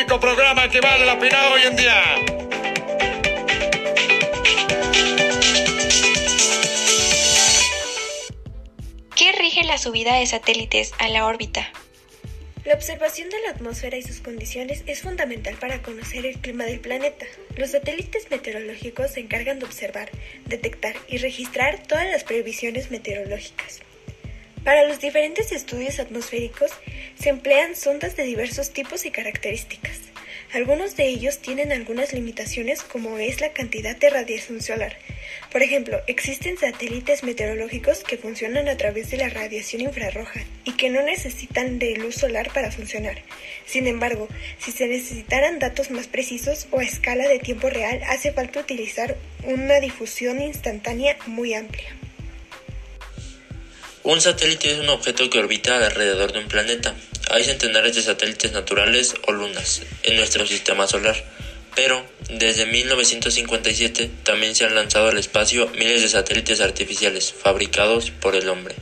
único programa que vale la pena hoy en día. ¿Qué rige la subida de satélites a la órbita? La observación de la atmósfera y sus condiciones es fundamental para conocer el clima del planeta. Los satélites meteorológicos se encargan de observar, detectar y registrar todas las previsiones meteorológicas. Para los diferentes estudios atmosféricos se emplean sondas de diversos tipos y características. Algunos de ellos tienen algunas limitaciones como es la cantidad de radiación solar. Por ejemplo, existen satélites meteorológicos que funcionan a través de la radiación infrarroja y que no necesitan de luz solar para funcionar. Sin embargo, si se necesitaran datos más precisos o a escala de tiempo real, hace falta utilizar una difusión instantánea muy amplia. Un satélite es un objeto que orbita alrededor de un planeta. Hay centenares de satélites naturales o lunas en nuestro sistema solar, pero desde 1957 también se han lanzado al espacio miles de satélites artificiales fabricados por el hombre.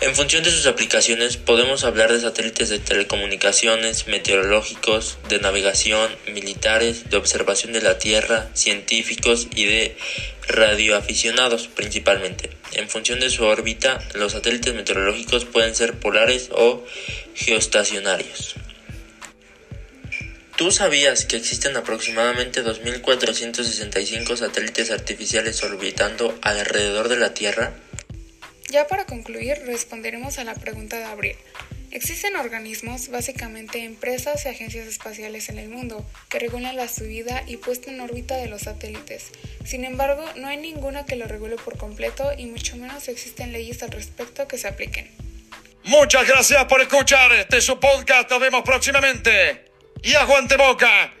En función de sus aplicaciones podemos hablar de satélites de telecomunicaciones, meteorológicos, de navegación, militares, de observación de la Tierra, científicos y de radioaficionados principalmente. En función de su órbita, los satélites meteorológicos pueden ser polares o geoestacionarios. ¿Tú sabías que existen aproximadamente 2.465 satélites artificiales orbitando alrededor de la Tierra? Ya para concluir, responderemos a la pregunta de Abril. Existen organismos, básicamente empresas y agencias espaciales en el mundo, que regulan la subida y puesta en órbita de los satélites. Sin embargo, no hay ninguna que lo regule por completo y mucho menos existen leyes al respecto que se apliquen. Muchas gracias por escuchar este su podcast. Vemos próximamente. Y aguante boca.